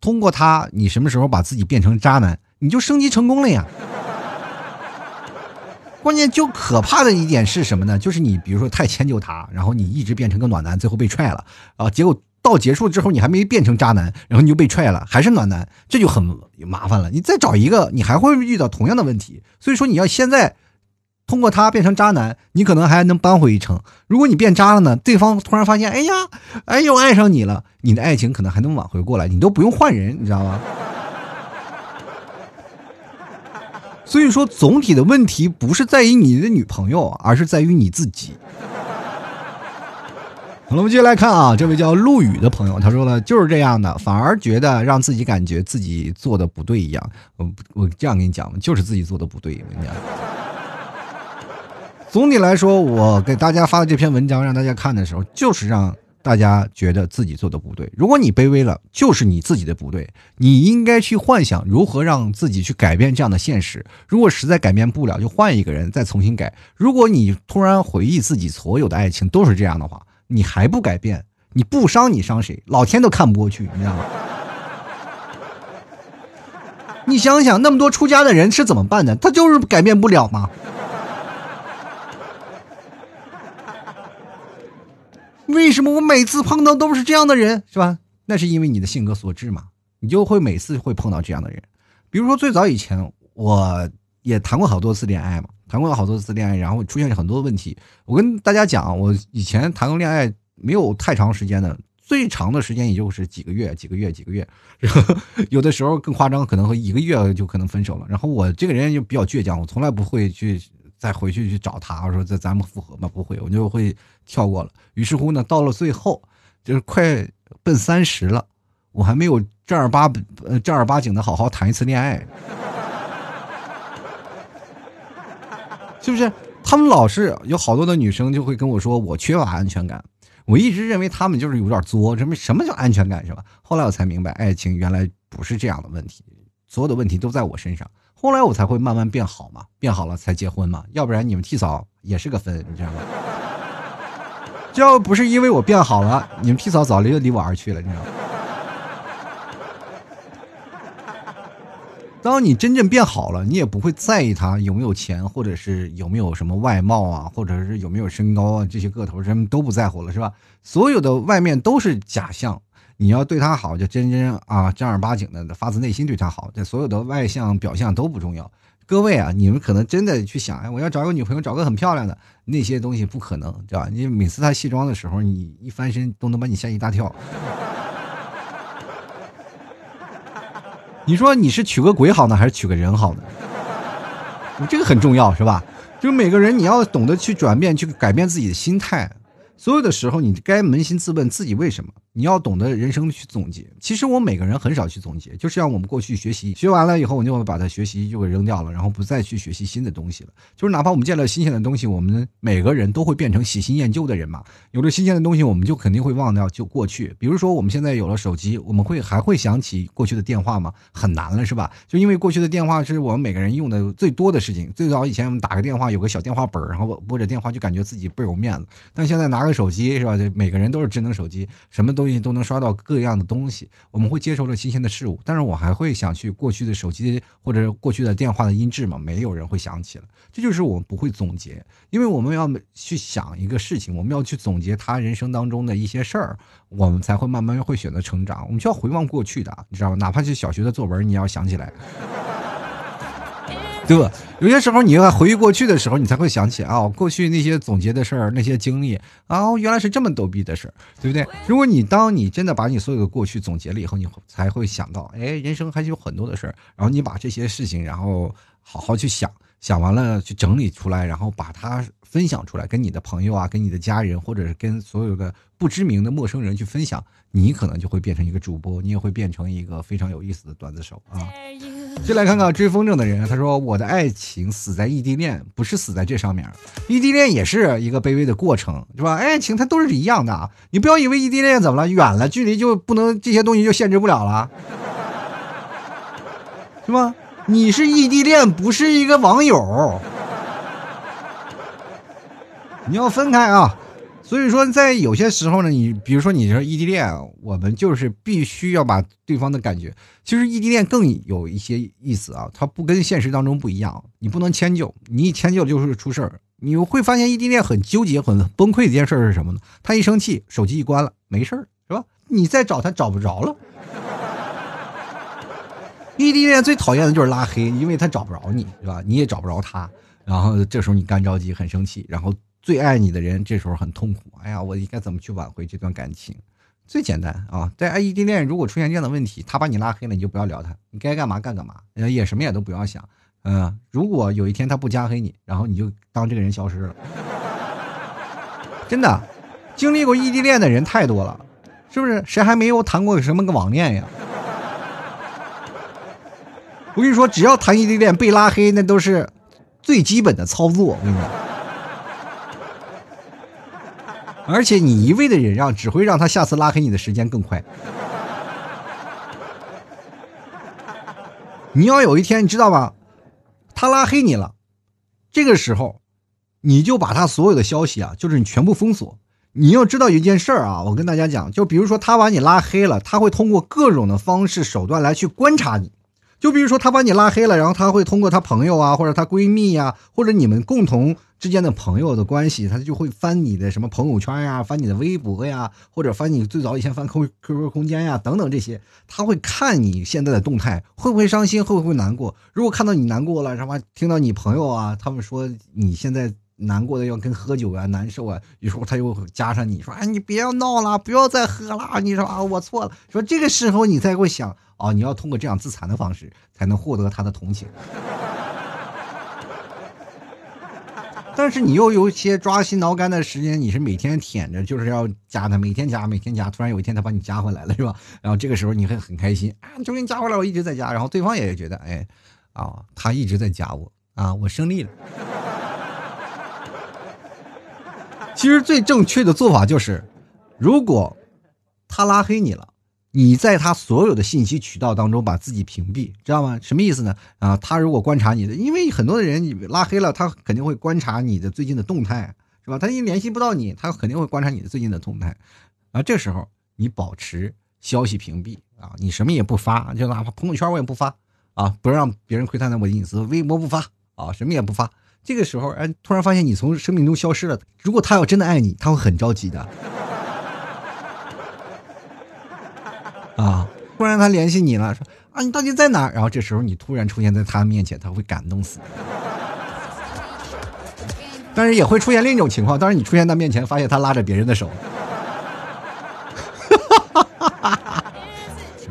通过他，你什么时候把自己变成渣男，你就升级成功了呀。关键就可怕的一点是什么呢？就是你比如说太迁就他，然后你一直变成个暖男，最后被踹了啊！结果到结束之后，你还没变成渣男，然后你就被踹了，还是暖男，这就很麻烦了。你再找一个，你还会遇到同样的问题。所以说，你要现在通过他变成渣男，你可能还能扳回一城。如果你变渣了呢？对方突然发现，哎呀，哎又爱上你了，你的爱情可能还能挽回过来，你都不用换人，你知道吗？所以说，总体的问题不是在于你的女朋友，而是在于你自己。好了，我们接下来看啊，这位叫陆羽的朋友，他说了就是这样的，反而觉得让自己感觉自己做的不对一样。我我这样跟你讲就是自己做的不对。我跟你讲，总体来说，我给大家发的这篇文章让大家看的时候，就是让。大家觉得自己做的不对，如果你卑微了，就是你自己的不对。你应该去幻想如何让自己去改变这样的现实。如果实在改变不了，就换一个人再重新改。如果你突然回忆自己所有的爱情都是这样的话，你还不改变，你不伤你伤谁？老天都看不过去，你知道吗？你想想，那么多出家的人是怎么办的？他就是改变不了吗？为什么我每次碰到都是这样的人，是吧？那是因为你的性格所致嘛，你就会每次会碰到这样的人。比如说最早以前，我也谈过好多次恋爱嘛，谈过好多次恋爱，然后出现了很多问题。我跟大家讲，我以前谈过恋爱没有太长时间的，最长的时间也就是几个月，几个月，几个月。然 后有的时候更夸张，可能会一个月就可能分手了。然后我这个人就比较倔强，我从来不会去。再回去去找他，我说这咱们复合吗？不会，我就会跳过了。于是乎呢，到了最后，就是快奔三十了，我还没有正儿八正儿八经的好好谈一次恋爱，是不是？他们老是有好多的女生就会跟我说我缺乏安全感，我一直认为他们就是有点作，什么什么叫安全感是吧？后来我才明白，爱情原来不是这样的问题，所有的问题都在我身上。后来我才会慢慢变好嘛，变好了才结婚嘛，要不然你们替嫂也是个分，你知道吗？这要不是因为我变好了，你们替嫂早离离我而去了，你知道吗？当你真正变好了，你也不会在意他有没有钱，或者是有没有什么外貌啊，或者是有没有身高啊，这些个头什么都不在乎了，是吧？所有的外面都是假象。你要对他好，就真真啊正儿八经的发自内心对他好。这所有的外向表象都不重要。各位啊，你们可能真的去想，哎，我要找个女朋友，找个很漂亮的，那些东西不可能，对吧？你每次她卸妆的时候，你一翻身都能把你吓一大跳。你说你是娶个鬼好呢，还是娶个人好呢？你这个很重要，是吧？就是每个人你要懂得去转变，去改变自己的心态。所有的时候，你该扪心自问自己为什么。你要懂得人生去总结。其实我每个人很少去总结，就是让我们过去学习，学完了以后，我就会把它学习就给扔掉了，然后不再去学习新的东西了。就是哪怕我们见了新鲜的东西，我们每个人都会变成喜新厌旧的人嘛。有了新鲜的东西，我们就肯定会忘掉就过去。比如说我们现在有了手机，我们会还会想起过去的电话吗？很难了，是吧？就因为过去的电话是我们每个人用的最多的事情。最早以前我们打个电话有个小电话本然后拨着电话就感觉自己倍有面子。但现在拿个手机是吧？就每个人都是智能手机，什么都东西都能刷到。各样的东西，我们会接受了新鲜的事物，但是我还会想去过去的手机或者过去的电话的音质吗？没有人会想起了，这就是我们不会总结，因为我们要去想一个事情，我们要去总结他人生当中的一些事儿，我们才会慢慢会选择成长。我们需要回望过去的，你知道吗？哪怕是小学的作文，你要想起来。对吧？有些时候你要回忆过去的时候，你才会想起啊，过去那些总结的事儿，那些经历啊，原来是这么逗逼的事儿，对不对？如果你当你真的把你所有的过去总结了以后，你才会想到，哎，人生还是有很多的事儿。然后你把这些事情，然后好好去想，想完了去整理出来，然后把它分享出来，跟你的朋友啊，跟你的家人，或者是跟所有的不知名的陌生人去分享，你可能就会变成一个主播，你也会变成一个非常有意思的段子手啊。就来看看追风筝的人，他说：“我的爱情死在异地恋，不是死在这上面。异地恋也是一个卑微的过程，是吧？爱情它都是一样的。你不要以为异地恋怎么了，远了距离就不能这些东西就限制不了了，是吧？你是异地恋，不是一个网友，你要分开啊。”所以说，在有些时候呢，你比如说你说异地恋，我们就是必须要把对方的感觉。其实异地恋更有一些意思啊，它不跟现实当中不一样，你不能迁就，你一迁就就是出事儿。你会发现异地恋很纠结、很崩溃的一件事是什么呢？他一生气，手机一关了，没事儿，是吧？你再找他找不着了。异地恋最讨厌的就是拉黑，因为他找不着你，是吧？你也找不着他，然后这时候你干着急，很生气，然后。最爱你的人这时候很痛苦，哎呀，我应该怎么去挽回这段感情？最简单啊，在异地恋如果出现这样的问题，他把你拉黑了，你就不要聊他，你该干嘛干干嘛，也什么也都不要想。嗯，如果有一天他不加黑你，然后你就当这个人消失了。真的，经历过异地恋的人太多了，是不是？谁还没有谈过什么个网恋呀？我跟你说，只要谈异地恋被拉黑，那都是最基本的操作。我跟你说。而且你一味的忍让，只会让他下次拉黑你的时间更快。你要有一天，你知道吗？他拉黑你了，这个时候，你就把他所有的消息啊，就是你全部封锁。你要知道一件事儿啊，我跟大家讲，就比如说他把你拉黑了，他会通过各种的方式手段来去观察你。就比如说他把你拉黑了，然后他会通过他朋友啊，或者他闺蜜呀，或者你们共同之间的朋友的关系，他就会翻你的什么朋友圈呀，翻你的微博呀，或者翻你最早以前翻 Q QQ 空间呀等等这些，他会看你现在的动态，会不会伤心，会不会难过？如果看到你难过了，什么听到你朋友啊，他们说你现在难过的要跟喝酒啊，难受啊，有时候他又加上你说，哎，你别闹了，不要再喝了，你说啊，我错了，说这个时候你才会想。哦，你要通过这样自残的方式才能获得他的同情，但是你又有一些抓心挠肝的时间，你是每天舔着，就是要加他，每天加，每天加，突然有一天他把你加回来了，是吧？然后这个时候你会很开心啊，终于加回来，我一直在加，然后对方也觉得，哎，啊，他一直在加我，啊，我胜利了。其实最正确的做法就是，如果他拉黑你了。你在他所有的信息渠道当中把自己屏蔽，知道吗？什么意思呢？啊，他如果观察你的，因为很多的人拉黑了，他肯定会观察你的最近的动态，是吧？他一联系不到你，他肯定会观察你的最近的动态。啊，这时候你保持消息屏蔽啊，你什么也不发，就哪怕朋友圈我也不发啊，不让别人窥探到我的隐私，微博不发啊，什么也不发。这个时候，哎，突然发现你从生命中消失了。如果他要真的爱你，他会很着急的。啊，突然他联系你了，说啊，你到底在哪？然后这时候你突然出现在他面前，他会感动死。但是也会出现另一种情况，当然你出现在面前，发现他拉着别人的手。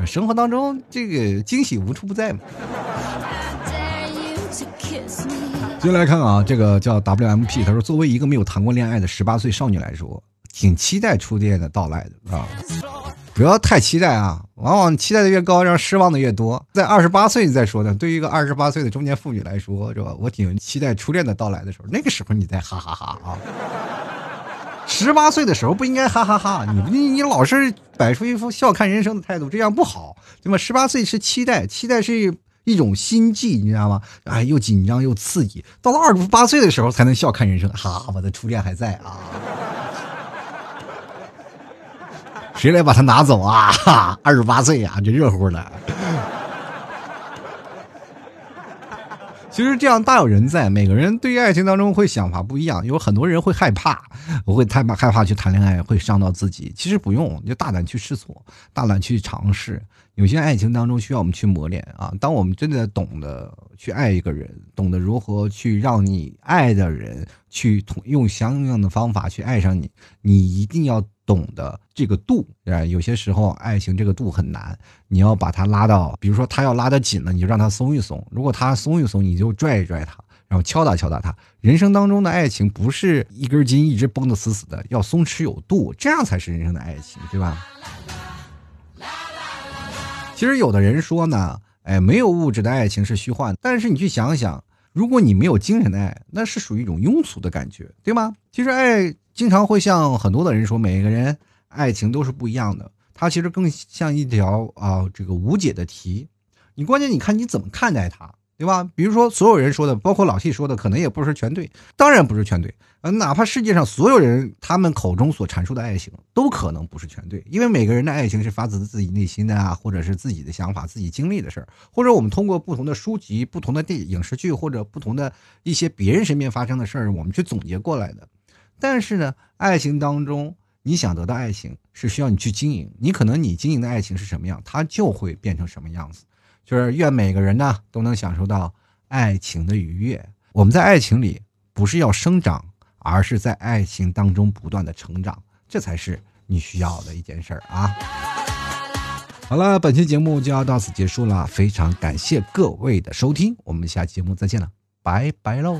生活当中这个惊喜无处不在嘛。接下来看啊，这个叫 WMP，他说作为一个没有谈过恋爱的十八岁少女来说，挺期待初恋的到来的啊。不要太期待啊，往往期待的越高，让失望的越多。在二十八岁你再说呢，对于一个二十八岁的中年妇女来说，是吧？我挺期待初恋的到来的时候，那个时候你再哈哈哈啊。十八岁的时候不应该哈哈哈，你你老是摆出一副笑看人生的态度，这样不好，对吧？十八岁是期待，期待是一种心悸，你知道吗？哎，又紧张又刺激。到了二十八岁的时候才能笑看人生，哈，我的初恋还在啊。谁来把它拿走啊？哈，二十八岁呀，这热乎的。其实这样大有人在，每个人对于爱情当中会想法不一样，有很多人会害怕，我会太怕害怕去谈恋爱，会伤到自己。其实不用，你就大胆去试错，大胆去尝试。有些爱情当中需要我们去磨练啊。当我们真的懂得去爱一个人，懂得如何去让你爱的人去同用相应的方法去爱上你，你一定要。懂得这个度，啊，有些时候爱情这个度很难，你要把它拉到，比如说他要拉得紧了，你就让他松一松；如果他松一松，你就拽一拽他，然后敲打敲打他。人生当中的爱情不是一根筋一直绷得死死的，要松弛有度，这样才是人生的爱情，对吧？其实有的人说呢，哎，没有物质的爱情是虚幻，但是你去想想，如果你没有精神的爱，那是属于一种庸俗的感觉，对吗？其实爱。经常会像很多的人说，每个人爱情都是不一样的。它其实更像一条啊，这个无解的题。你关键你看你怎么看待它，对吧？比如说所有人说的，包括老 T 说的，可能也不是全对，当然不是全对。呃，哪怕世界上所有人他们口中所阐述的爱情，都可能不是全对，因为每个人的爱情是发自自己内心的啊，或者是自己的想法、自己经历的事儿，或者我们通过不同的书籍、不同的电影视剧，或者不同的一些别人身边发生的事儿，我们去总结过来的。但是呢，爱情当中，你想得到爱情是需要你去经营。你可能你经营的爱情是什么样，它就会变成什么样子。就是愿每个人呢都能享受到爱情的愉悦。我们在爱情里不是要生长，而是在爱情当中不断的成长，这才是你需要的一件事儿啊。好了，本期节目就要到此结束了，非常感谢各位的收听，我们下期节目再见了，拜拜喽。